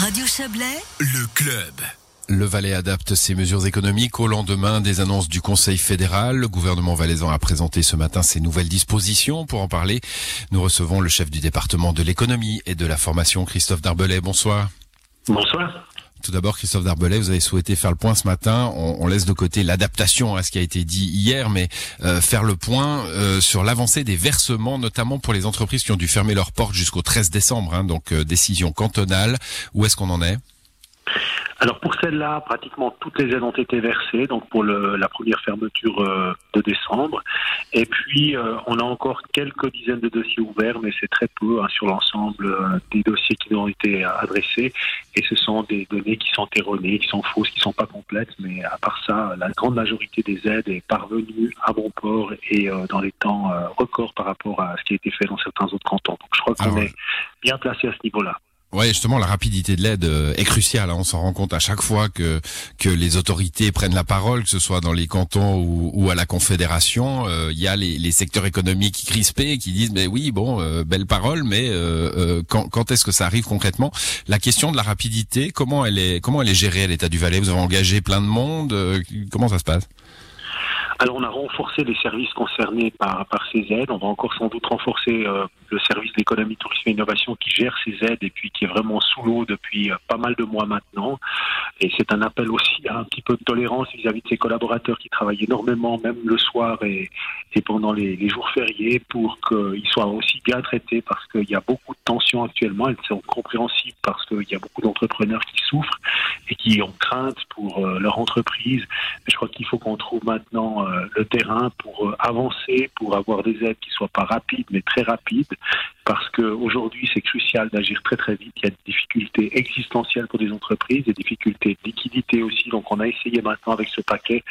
Radio Chablais, le club. Le Valais adapte ses mesures économiques au lendemain des annonces du Conseil fédéral. Le gouvernement valaisan a présenté ce matin ses nouvelles dispositions. Pour en parler, nous recevons le chef du département de l'économie et de la formation, Christophe Darbelay. Bonsoir. Bonsoir. Tout d'abord, Christophe Darbelay, vous avez souhaité faire le point ce matin. On, laisse de côté l'adaptation à ce qui a été dit hier, mais euh, faire le point euh, sur l'avancée des versements, notamment pour les entreprises qui ont dû fermer leurs portes jusqu'au 13 décembre. Hein, donc euh, décision cantonale. Où est-ce qu'on en est? Alors pour celle-là, pratiquement toutes les aides ont été versées, donc pour le, la première fermeture euh, de décembre. Et puis euh, on a encore quelques dizaines de dossiers ouverts, mais c'est très peu hein, sur l'ensemble euh, des dossiers qui nous ont été adressés. Et ce sont des données qui sont erronées, qui sont fausses, qui sont pas complètes. Mais à part ça, la grande majorité des aides est parvenue à bon port et dans les temps records par rapport à ce qui a été fait dans certains autres cantons. Donc je crois qu'on ah est bien placé à ce niveau-là. Ouais, justement, la rapidité de l'aide euh, est cruciale. Hein. On s'en rend compte à chaque fois que que les autorités prennent la parole, que ce soit dans les cantons ou, ou à la Confédération. Euh, il y a les, les, secteurs économiques crispés qui disent mais oui, bon, euh, belle parole, mais quand, quand est-ce que ça arrive concrètement? La question de la rapidité, comment elle est comment elle est gérée à l'État du Valais? Vous avez engagé plein de monde. comment ça se passe? Alors on a renforcé les services concernés par, par ces aides. On va encore sans doute renforcer euh, le service d'économie, tourisme et innovation qui gère ces aides et puis qui est vraiment sous l'eau depuis euh, pas mal de mois maintenant. Et c'est un appel aussi à un petit peu de tolérance vis-à-vis de ses collaborateurs qui travaillent énormément, même le soir et, et pendant les, les, jours fériés, pour qu'ils soient aussi bien traités parce qu'il y a beaucoup de tensions actuellement. Elles sont compréhensibles parce qu'il y a beaucoup d'entrepreneurs qui souffrent et qui ont crainte pour euh, leur entreprise. Mais je crois qu'il faut qu'on trouve maintenant euh, le terrain pour euh, avancer, pour avoir des aides qui soient pas rapides mais très rapides, parce qu'aujourd'hui c'est crucial d'agir très très vite. Il y a des difficultés existentielles pour des entreprises, des difficultés de liquidité aussi. Donc on a essayé maintenant avec ce paquet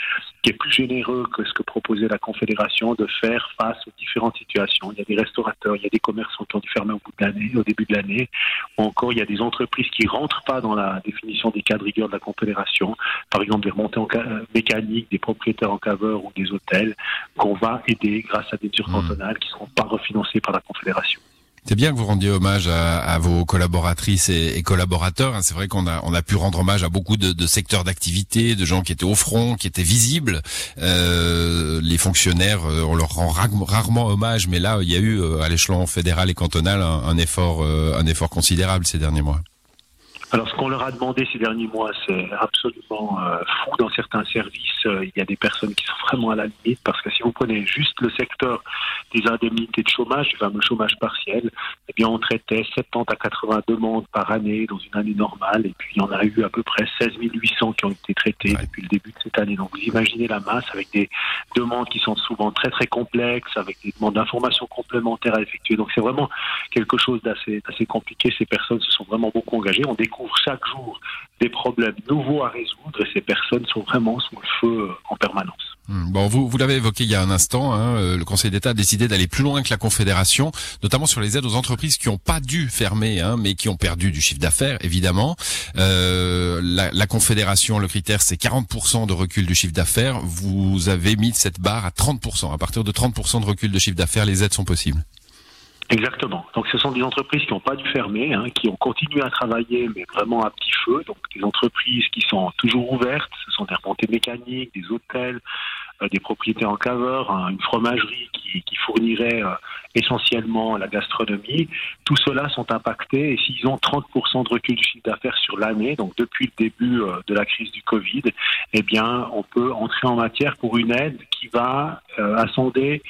qui est plus généreux que ce que proposait la Confédération de faire face aux différentes situations. Il y a des restaurateurs, il y a des commerçants qui ont dû fermer au bout de l'année, au début de l'année, ou encore il y a des entreprises qui rentrent pas dans la définition des cas de rigueur de la Confédération. Par exemple des remontées en euh, mécanique, des propriétaires en caveur ou des hôtels qu'on va aider grâce à des mesures mmh. cantonales qui ne seront pas refinancées par la Confédération. C'est bien que vous rendiez hommage à, vos collaboratrices et, collaborateurs. Hein. C'est vrai qu'on a, pu rendre hommage à beaucoup de, secteurs d'activité, de gens qui étaient au front, qui étaient visibles. Euh, les fonctionnaires, euh, on leur rend rarement hommage, mais là, il y a eu euh, à l'échelon fédéral et cantonal un effort, un effort considérable ces derniers mois. Alors, ce qu'on leur a demandé ces derniers mois, c'est absolument euh, fou. Dans certains services, euh, il y a des personnes qui sont vraiment à la limite parce que si vous prenez juste le secteur des indemnités de chômage, du fameux chômage partiel, eh bien, on traitait 70 à 80 demandes par année dans une année normale. Et puis, il y en a eu à peu près 16 800 qui ont été traitées depuis le début de cette année. Donc, vous imaginez la masse avec des demandes qui sont souvent très, très complexes, avec des demandes d'informations complémentaires à effectuer. Donc, c'est vraiment quelque chose d'assez compliqué. Ces personnes se sont vraiment beaucoup engagées. On découvre chaque jour des problèmes nouveaux à résoudre et ces personnes sont vraiment sous le feu euh, en permanence. Hmm. Bon, vous, vous l'avez évoqué il y a un instant, hein, euh, le Conseil d'État a décidé d'aller plus loin que la Confédération, notamment sur les aides aux entreprises qui n'ont pas dû fermer, hein, mais qui ont perdu du chiffre d'affaires, évidemment. Euh, la, la, Confédération, le critère, c'est 40% de recul du chiffre d'affaires. Vous avez mis cette barre à 30%. À partir de 30% de recul de chiffre d'affaires, les aides sont possibles. Exactement. Donc ce sont des entreprises qui n'ont pas dû fermer, hein, qui ont continué à travailler, mais vraiment à petit feu. Donc des entreprises qui sont toujours ouvertes. Ce sont des remontées mécaniques, des hôtels, euh, des propriétés en caveur, hein, une fromagerie qui, qui fournirait euh, essentiellement la gastronomie. Tout cela sont impactés et s'ils ont 30% de recul du chiffre d'affaires sur l'année, donc depuis le début euh, de la crise du Covid, eh bien on peut entrer en matière pour une aide qui va assonder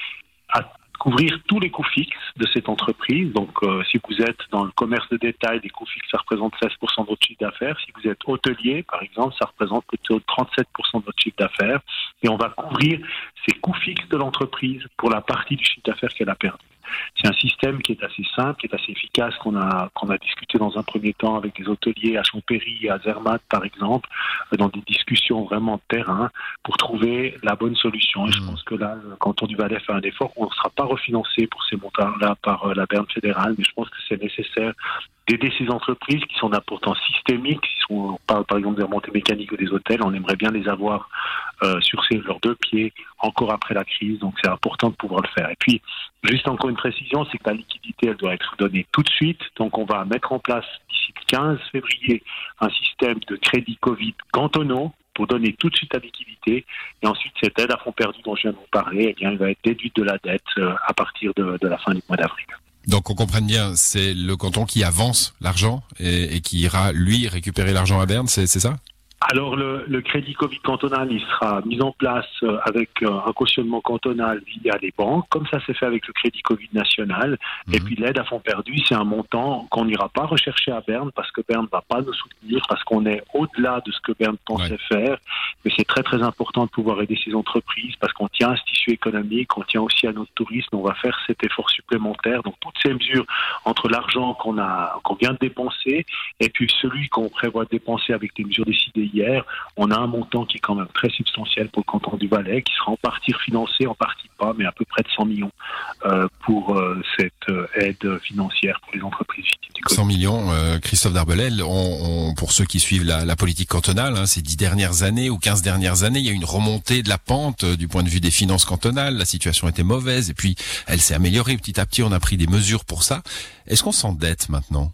à couvrir tous les coûts fixes de cette entreprise. Donc, euh, si vous êtes dans le commerce de détail, les coûts fixes, ça représente 16% de votre chiffre d'affaires. Si vous êtes hôtelier, par exemple, ça représente plutôt 37% de votre chiffre d'affaires. Et on va couvrir ces coûts fixes de l'entreprise pour la partie du chiffre d'affaires qu'elle a perdu. C'est un système qui est assez simple, qui est assez efficace, qu'on a, qu'on a discuté dans un premier temps avec des hôteliers à Champéry, à Zermatt par exemple, dans des discussions vraiment de terrain pour trouver la bonne solution. Et je mmh. pense que là, le canton du Valais fait un effort. On ne sera pas refinancé pour ces montants-là par euh, la Berne fédérale, mais je pense que c'est nécessaire d'aider ces entreprises qui sont d'importance systémique. Si on parle par exemple des remontées mécaniques ou des hôtels, on aimerait bien les avoir euh, sur ces, leurs deux pieds encore après la crise. Donc c'est important de pouvoir le faire. Et puis, juste encore une précision, c'est que la liquidité, elle doit être donnée tout de suite. Donc on va mettre en place d'ici le 15 février un système de crédit Covid cantonaux pour donner tout de suite la liquidité. Et ensuite, cette aide à fonds perdu dont je viens de vous parler, eh elle va être déduite de la dette euh, à partir de, la fin du mois d'avril. Donc on comprenne bien, c'est le canton qui avance l'argent et, qui ira, lui, récupérer l'argent à Berne, c'est ça? Alors le, le, crédit Covid cantonal, il sera mis en place euh, avec euh, un cautionnement cantonal via les banques, comme ça s'est fait avec le crédit Covid national. Et mhm. puis l'aide à fonds perdus, c'est un montant qu'on n'ira pas rechercher à Berne parce que Berne ne va pas nous soutenir, parce qu'on est au-delà de ce que Berne pensait faire. Mais c'est très très important de pouvoir aider ces entreprises parce qu'on tient à ce tissu économique, on tient aussi à notre tourisme, on va faire cet effort supplémentaire. Donc toutes ces mesures entre l'argent qu'on a qu'on vient de dépenser et puis celui qu'on prévoit de dépenser avec des mesures décidées hier, on a un montant qui est quand même très substantiel pour le canton du Valais, qui sera en partie financé, en partie pas, mais à peu près de 100 millions euh, pour euh, cette euh, aide financière pour les entreprises viticoles. 100 millions, Christophe Darbelel, on, pour ceux qui suivent la, politique cantonale, hein, ces dix dernières années ou 15 dernières années, il y a une remontée de la pente du point de vue des finances cantonales, la situation était mauvaise et puis elle s'est améliorée petit à petit, on a pris des mesures pour ça. Est-ce qu'on s'endette maintenant?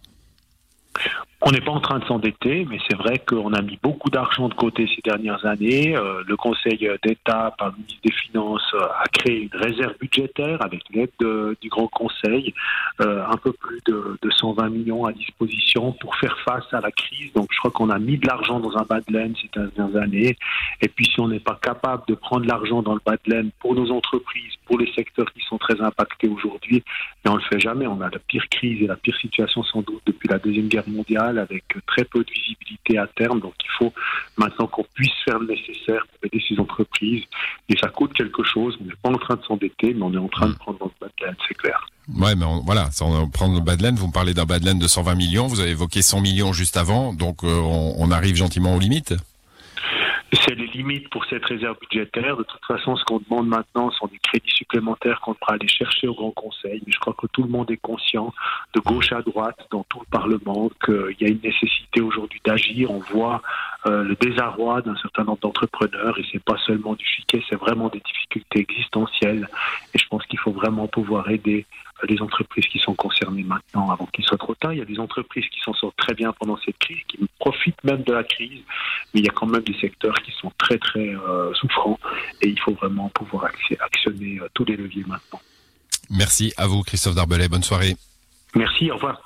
On n'est pas en train de s'endetter, mais c'est vrai qu'on a mis beaucoup d'argent de côté ces dernières années. Euh, le Conseil d'État, par le ministre des Finances, euh, a créé une réserve budgétaire avec l'aide du Grand Conseil, euh, un peu plus de, de, 120 millions à disposition pour faire face à la crise. Donc je crois qu'on a mis de l'argent dans un bas de laine ces dernières années. Et puis si on n'est pas capable de prendre l'argent dans le bas de laine pour nos entreprises, pour les secteurs qui sont très impactés aujourd'hui, mais on le fait jamais. On a la pire crise et la pire situation sans doute depuis la Deuxième Guerre mondiale avec très peu de visibilité à terme. Donc il faut maintenant qu'on puisse faire le nécessaire pour aider ces entreprises. Et ça coûte quelque chose. On n'est pas en train de s'endetter, mais on est en train de prendre notre badland, c'est clair. Ouais, mais voilà, sans prendre le badland, vous me parlez d'un badland de 120 millions, vous avez évoqué 100 millions juste avant, donc euh, on arrive gentiment aux limites limites pour cette réserve budgétaire. De toute façon, ce qu'on demande maintenant sont des crédits supplémentaires qu'on pourra aller chercher au Grand Conseil. Mais je crois que tout le monde est conscient, de gauche à droite, dans tout le Parlement, qu'il y a une nécessité aujourd'hui d'agir. On voit euh, le désarroi d'un certain nombre d'entrepreneurs et c'est pas seulement du chiquet, c'est vraiment des difficultés existentielles. Et je pense qu'il faut vraiment pouvoir aider les entreprises qui sont concernées maintenant avant qu'il soit trop tard. Il y a des entreprises qui s'en sortent très bien pendant cette crise, qui profitent même de la crise, mais il y a quand même des secteurs qui sont très très euh, souffrants et il faut vraiment pouvoir actionner euh, tous les leviers maintenant. Merci à vous Christophe Darbelet, bonne soirée. Merci, au revoir.